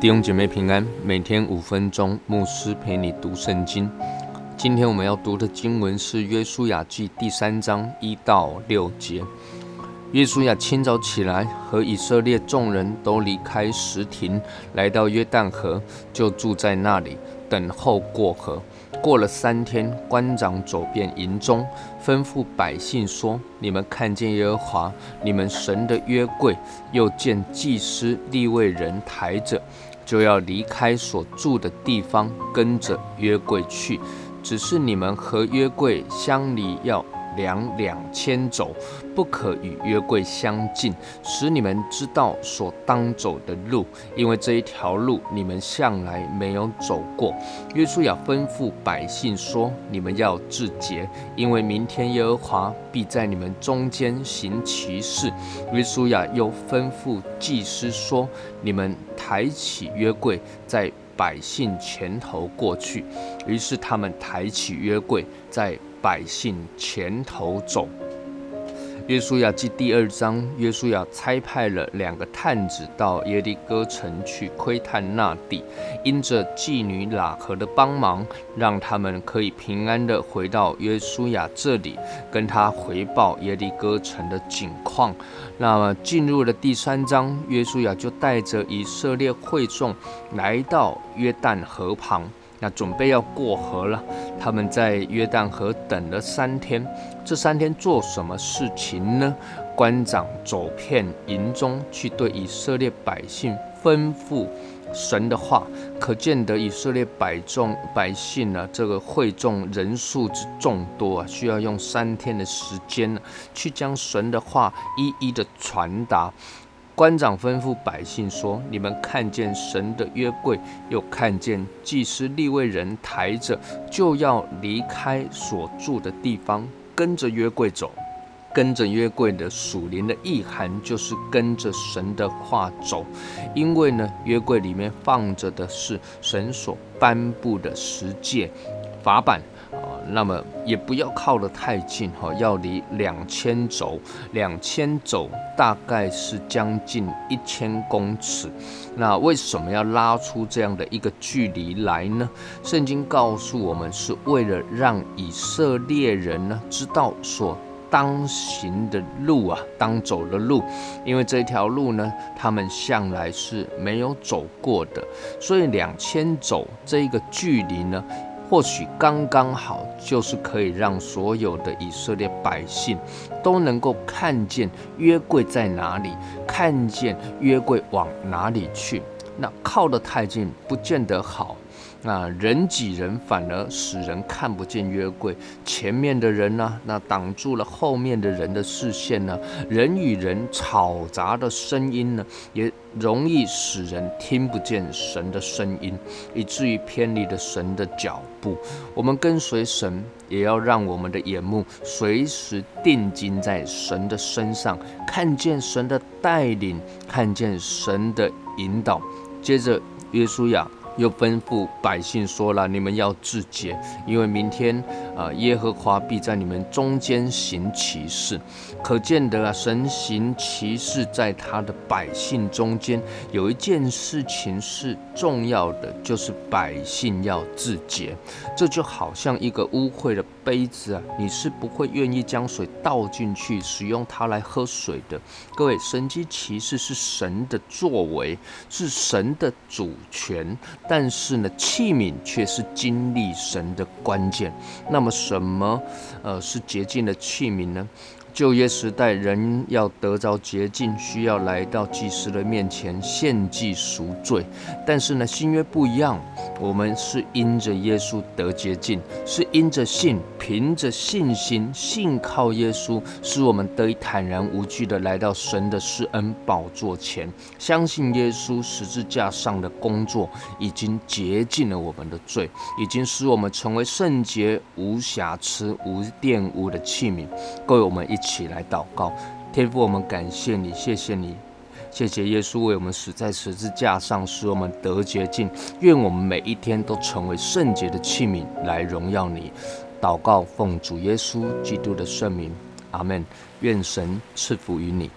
弟兄姐妹平安，每天五分钟，牧师陪你读圣经。今天我们要读的经文是《约书亚记》第三章一到六节。约书亚清早起来，和以色列众人都离开石亭，来到约旦河，就住在那里，等候过河。过了三天，官长走遍营中，吩咐百姓说：“你们看见耶和华你们神的约柜，又见祭司立位人抬着，就要离开所住的地方，跟着约柜去。只是你们和约柜相离要。”两两千走，不可与约柜相近，使你们知道所当走的路，因为这一条路你们向来没有走过。约书亚吩咐百姓说：“你们要自洁，因为明天耶和华必在你们中间行奇事。”约书亚又吩咐祭司说：“你们抬起约柜，在百姓前头过去。”于是他们抬起约柜，在。百姓前头走。约书亚记第二章，约书亚差派了两个探子到耶利哥城去窥探那地，因着妓女喇合的帮忙，让他们可以平安的回到约书亚这里，跟他回报耶利哥城的景况。那么进入了第三章，约书亚就带着以色列会众来到约旦河旁。那准备要过河了，他们在约旦河等了三天。这三天做什么事情呢？官长走遍营中，去对以色列百姓吩咐神的话。可见得以色列百众百姓呢，这个会众人数之众多啊，需要用三天的时间呢，去将神的话一一的传达。官长吩咐百姓说：“你们看见神的约柜，又看见祭司立位人抬着，就要离开所住的地方，跟着约柜走。跟着约柜的属灵的意涵，就是跟着神的话走。因为呢，约柜里面放着的是神所颁布的十诫法版。”那么也不要靠得太近哈，要离两千轴，两千轴大概是将近一千公尺。那为什么要拉出这样的一个距离来呢？圣经告诉我们，是为了让以色列人呢知道所当行的路啊，当走的路，因为这条路呢，他们向来是没有走过的，所以两千走这个距离呢。或许刚刚好，就是可以让所有的以色列百姓都能够看见约柜在哪里，看见约柜往哪里去。那靠得太近，不见得好。那人挤人，反而使人看不见约柜前面的人呢？那挡住了后面的人的视线呢？人与人吵杂的声音呢，也容易使人听不见神的声音，以至于偏离了神的脚步。我们跟随神，也要让我们的眼目随时定睛在神的身上，看见神的带领，看见神的引导。接着，约书亚。又吩咐百姓说了：“你们要自洁，因为明天啊，耶和华必在你们中间行奇事。可见得啊，神行奇事在他的百姓中间。有一件事情是重要的，就是百姓要自洁。这就好像一个污秽的杯子啊，你是不会愿意将水倒进去，使用它来喝水的。各位，神机骑士是神的作为，是神的主权。”但是呢，器皿却是经历神的关键。那么，什么呃是洁净的器皿呢？旧约时代，人要得着洁净，需要来到祭司的面前献祭赎罪。但是呢，新约不一样，我们是因着耶稣得洁净，是因着信，凭着信心，信靠耶稣，使我们得以坦然无惧的来到神的施恩宝座前，相信耶稣十字架上的工作已经洁净了我们的罪，已经使我们成为圣洁、无瑕疵、无玷污的器皿。各位，我们一。起来祷告，天父，我们感谢你，谢谢你，谢谢耶稣为我们死在十字架上，使我们得洁净。愿我们每一天都成为圣洁的器皿，来荣耀你。祷告，奉主耶稣基督的圣名，阿门。愿神赐福于你。